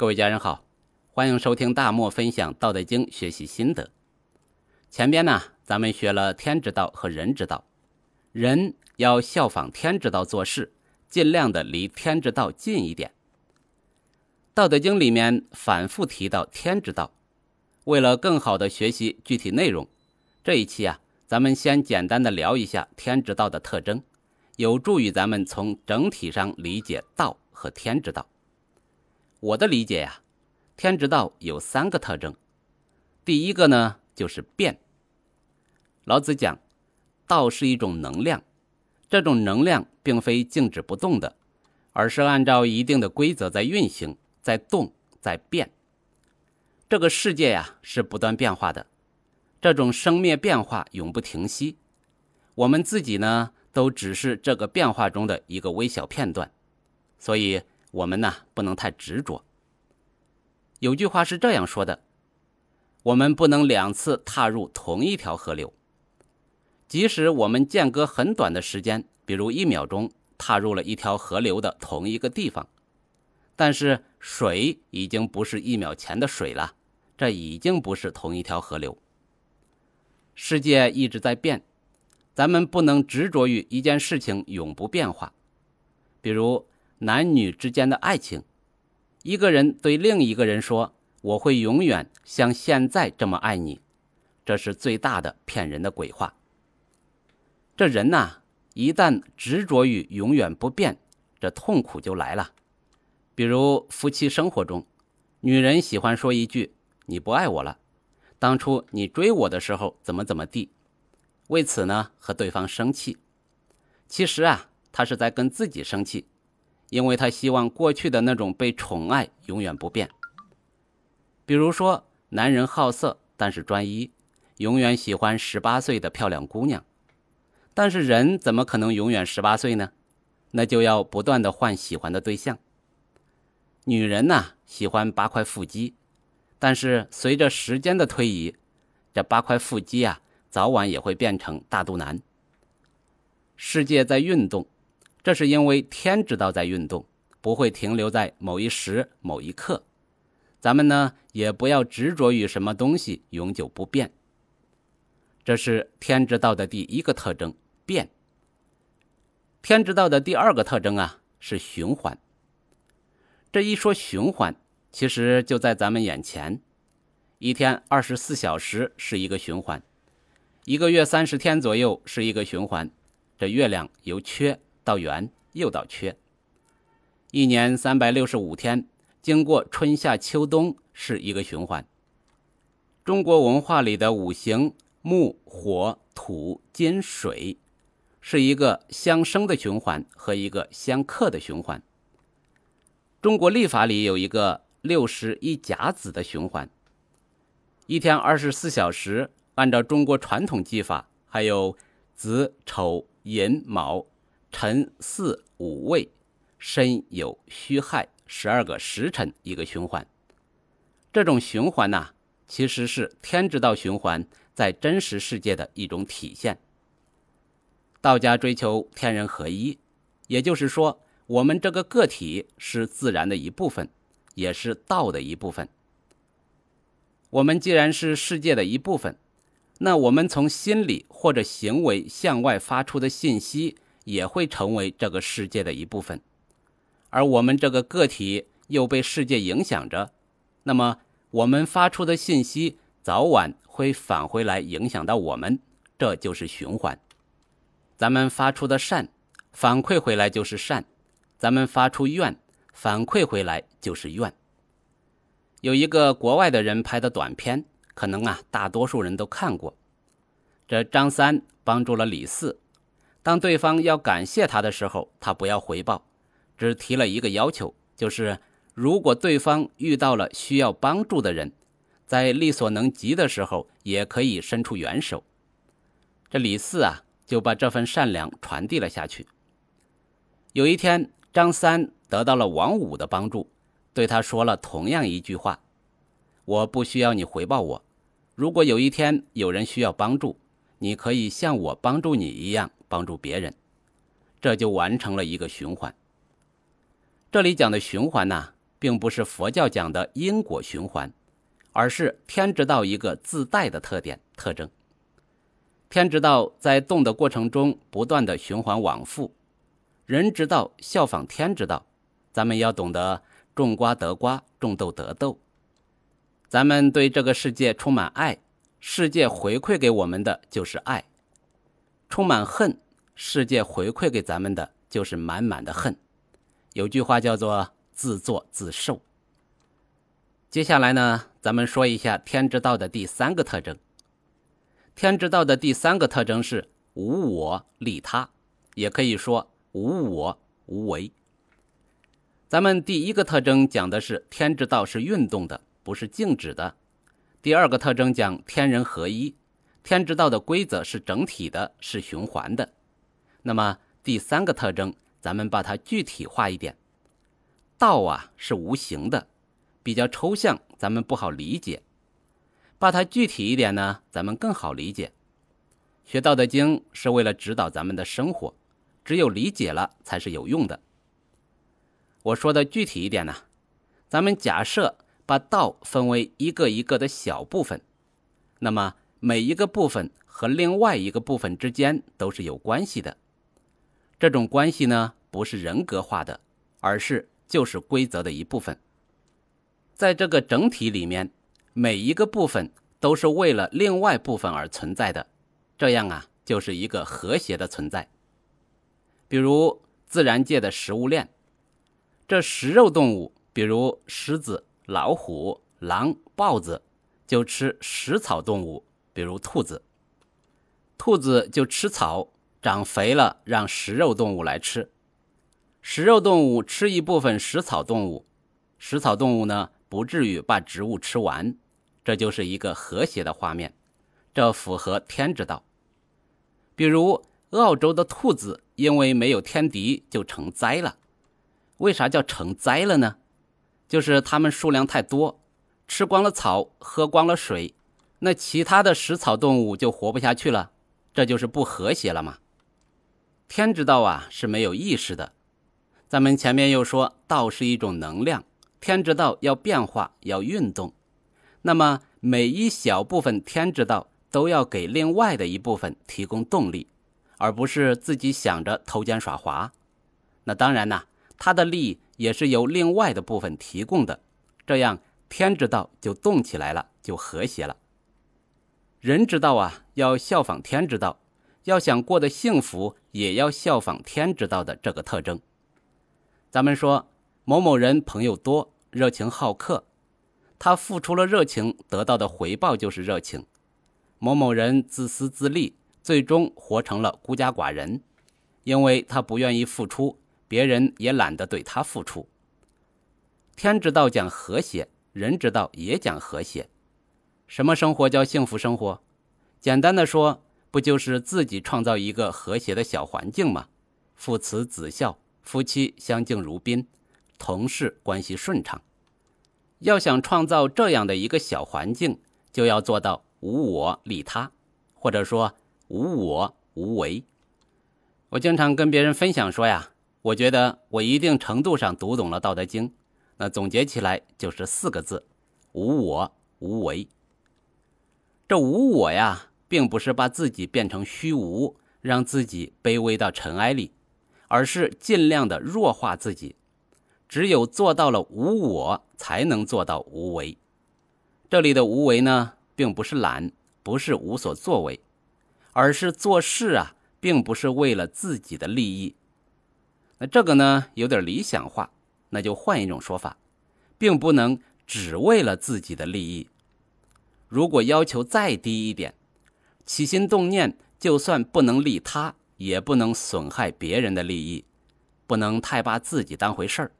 各位家人好，欢迎收听大漠分享《道德经》学习心得。前边呢，咱们学了天之道和人之道，人要效仿天之道做事，尽量的离天之道近一点。《道德经》里面反复提到天之道，为了更好的学习具体内容，这一期啊，咱们先简单的聊一下天之道的特征，有助于咱们从整体上理解道和天之道。我的理解呀，天之道有三个特征。第一个呢，就是变。老子讲，道是一种能量，这种能量并非静止不动的，而是按照一定的规则在运行，在动，在变。这个世界呀，是不断变化的，这种生灭变化永不停息。我们自己呢，都只是这个变化中的一个微小片段，所以。我们呢不能太执着。有句话是这样说的：我们不能两次踏入同一条河流。即使我们间隔很短的时间，比如一秒钟，踏入了一条河流的同一个地方，但是水已经不是一秒前的水了，这已经不是同一条河流。世界一直在变，咱们不能执着于一件事情永不变化，比如。男女之间的爱情，一个人对另一个人说：“我会永远像现在这么爱你。”这是最大的骗人的鬼话。这人呐，一旦执着于永远不变，这痛苦就来了。比如夫妻生活中，女人喜欢说一句：“你不爱我了，当初你追我的时候怎么怎么地。”为此呢，和对方生气。其实啊，她是在跟自己生气。因为他希望过去的那种被宠爱永远不变。比如说，男人好色，但是专一，永远喜欢十八岁的漂亮姑娘。但是人怎么可能永远十八岁呢？那就要不断的换喜欢的对象。女人呐，喜欢八块腹肌，但是随着时间的推移，这八块腹肌啊，早晚也会变成大肚腩。世界在运动。这是因为天知道在运动，不会停留在某一时某一刻。咱们呢，也不要执着于什么东西永久不变。这是天之道的第一个特征，变。天之道的第二个特征啊，是循环。这一说循环，其实就在咱们眼前。一天二十四小时是一个循环，一个月三十天左右是一个循环。这月亮由缺。到圆又到缺，一年三百六十五天，经过春夏秋冬是一个循环。中国文化里的五行木、火、土、金、水，是一个相生的循环和一个相克的循环。中国历法里有一个六十一甲子的循环，一天二十四小时，按照中国传统技法，还有子、丑、寅、卯。辰巳午未申酉戌亥十二个时辰一个循环，这种循环呐，其实是天之道循环在真实世界的一种体现。道家追求天人合一，也就是说，我们这个个体是自然的一部分，也是道的一部分。我们既然是世界的一部分，那我们从心理或者行为向外发出的信息。也会成为这个世界的一部分，而我们这个个体又被世界影响着，那么我们发出的信息早晚会返回来影响到我们，这就是循环。咱们发出的善，反馈回来就是善；咱们发出怨，反馈回来就是怨。有一个国外的人拍的短片，可能啊大多数人都看过，这张三帮助了李四。当对方要感谢他的时候，他不要回报，只提了一个要求，就是如果对方遇到了需要帮助的人，在力所能及的时候，也可以伸出援手。这李四啊，就把这份善良传递了下去。有一天，张三得到了王五的帮助，对他说了同样一句话：“我不需要你回报我，如果有一天有人需要帮助，你可以像我帮助你一样。”帮助别人，这就完成了一个循环。这里讲的循环呢，并不是佛教讲的因果循环，而是天之道一个自带的特点特征。天之道在动的过程中不断的循环往复，人之道效仿天之道，咱们要懂得种瓜得瓜，种豆得豆。咱们对这个世界充满爱，世界回馈给我们的就是爱；充满恨，世界回馈给咱们的就是满满的恨。有句话叫做“自作自受”。接下来呢，咱们说一下天之道的第三个特征。天之道的第三个特征是无我利他，也可以说无我无为。咱们第一个特征讲的是天之道是运动的。不是静止的。第二个特征讲天人合一，天之道的规则是整体的，是循环的。那么第三个特征，咱们把它具体化一点。道啊是无形的，比较抽象，咱们不好理解。把它具体一点呢，咱们更好理解。学《道德经》是为了指导咱们的生活，只有理解了才是有用的。我说的具体一点呢，咱们假设。把道分为一个一个的小部分，那么每一个部分和另外一个部分之间都是有关系的。这种关系呢，不是人格化的，而是就是规则的一部分。在这个整体里面，每一个部分都是为了另外部分而存在的，这样啊，就是一个和谐的存在。比如自然界的食物链，这食肉动物，比如狮子。老虎、狼、豹子就吃食草动物，比如兔子。兔子就吃草，长肥了让食肉动物来吃。食肉动物吃一部分食草动物，食草动物呢不至于把植物吃完，这就是一个和谐的画面，这符合天之道。比如澳洲的兔子因为没有天敌就成灾了，为啥叫成灾了呢？就是它们数量太多，吃光了草，喝光了水，那其他的食草动物就活不下去了，这就是不和谐了嘛。天之道啊是没有意识的，咱们前面又说道是一种能量，天之道要变化要运动，那么每一小部分天之道都要给另外的一部分提供动力，而不是自己想着偷奸耍滑。那当然呐，它的利益。也是由另外的部分提供的，这样天之道就动起来了，就和谐了。人之道啊，要效仿天之道，要想过得幸福，也要效仿天之道的这个特征。咱们说某某人朋友多，热情好客，他付出了热情，得到的回报就是热情。某某人自私自利，最终活成了孤家寡人，因为他不愿意付出。别人也懒得对他付出。天之道讲和谐，人之道也讲和谐。什么生活叫幸福生活？简单的说，不就是自己创造一个和谐的小环境吗？父慈子孝，夫妻相敬如宾，同事关系顺畅。要想创造这样的一个小环境，就要做到无我利他，或者说无我无为。我经常跟别人分享说呀。我觉得我一定程度上读懂了《道德经》，那总结起来就是四个字：无我无为。这无我呀，并不是把自己变成虚无，让自己卑微到尘埃里，而是尽量的弱化自己。只有做到了无我，才能做到无为。这里的无为呢，并不是懒，不是无所作为，而是做事啊，并不是为了自己的利益。那这个呢有点理想化，那就换一种说法，并不能只为了自己的利益。如果要求再低一点，起心动念就算不能利他，也不能损害别人的利益，不能太把自己当回事儿。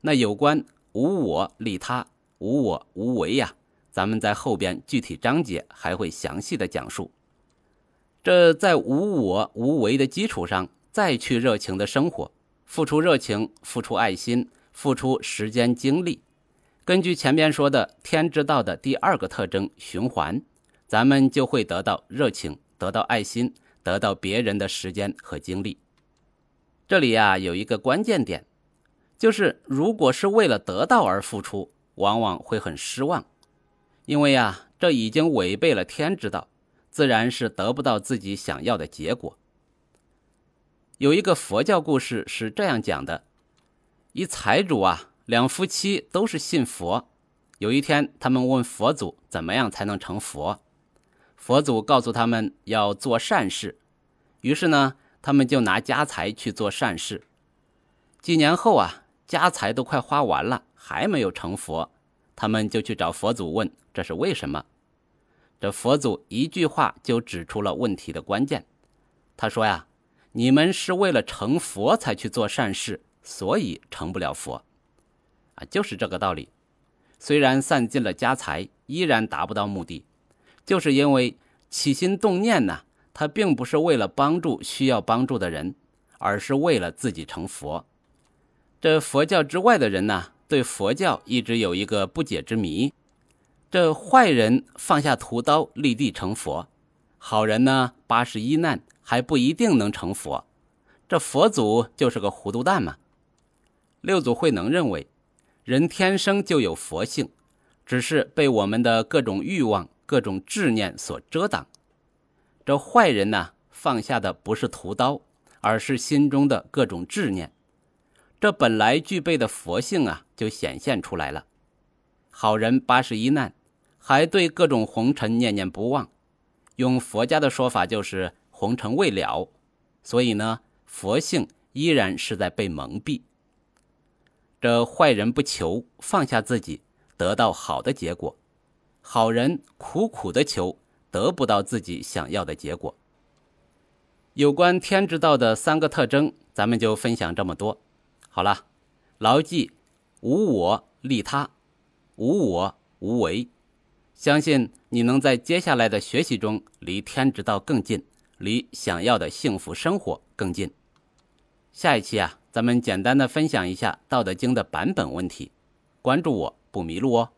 那有关无我利他、无我无为呀，咱们在后边具体章节还会详细的讲述。这在无我无为的基础上。再去热情的生活，付出热情，付出爱心，付出时间精力。根据前面说的天之道的第二个特征循环，咱们就会得到热情，得到爱心，得到别人的时间和精力。这里呀有一个关键点，就是如果是为了得到而付出，往往会很失望，因为呀，这已经违背了天之道，自然是得不到自己想要的结果。有一个佛教故事是这样讲的：一财主啊，两夫妻都是信佛。有一天，他们问佛祖怎么样才能成佛。佛祖告诉他们要做善事。于是呢，他们就拿家财去做善事。几年后啊，家财都快花完了，还没有成佛。他们就去找佛祖问这是为什么。这佛祖一句话就指出了问题的关键。他说呀。你们是为了成佛才去做善事，所以成不了佛，啊，就是这个道理。虽然散尽了家财，依然达不到目的，就是因为起心动念呢，他并不是为了帮助需要帮助的人，而是为了自己成佛。这佛教之外的人呢，对佛教一直有一个不解之谜：这坏人放下屠刀立地成佛，好人呢八十一难。还不一定能成佛，这佛祖就是个糊涂蛋嘛。六祖慧能认为，人天生就有佛性，只是被我们的各种欲望、各种执念所遮挡。这坏人呢，放下的不是屠刀，而是心中的各种执念。这本来具备的佛性啊，就显现出来了。好人八十一难，还对各种红尘念念不忘。用佛家的说法就是。红尘未了，所以呢，佛性依然是在被蒙蔽。这坏人不求放下自己，得到好的结果；好人苦苦的求，得不到自己想要的结果。有关天之道的三个特征，咱们就分享这么多。好了，牢记无我利他，无我无为，相信你能在接下来的学习中离天之道更近。离想要的幸福生活更近。下一期啊，咱们简单的分享一下《道德经》的版本问题。关注我不迷路哦。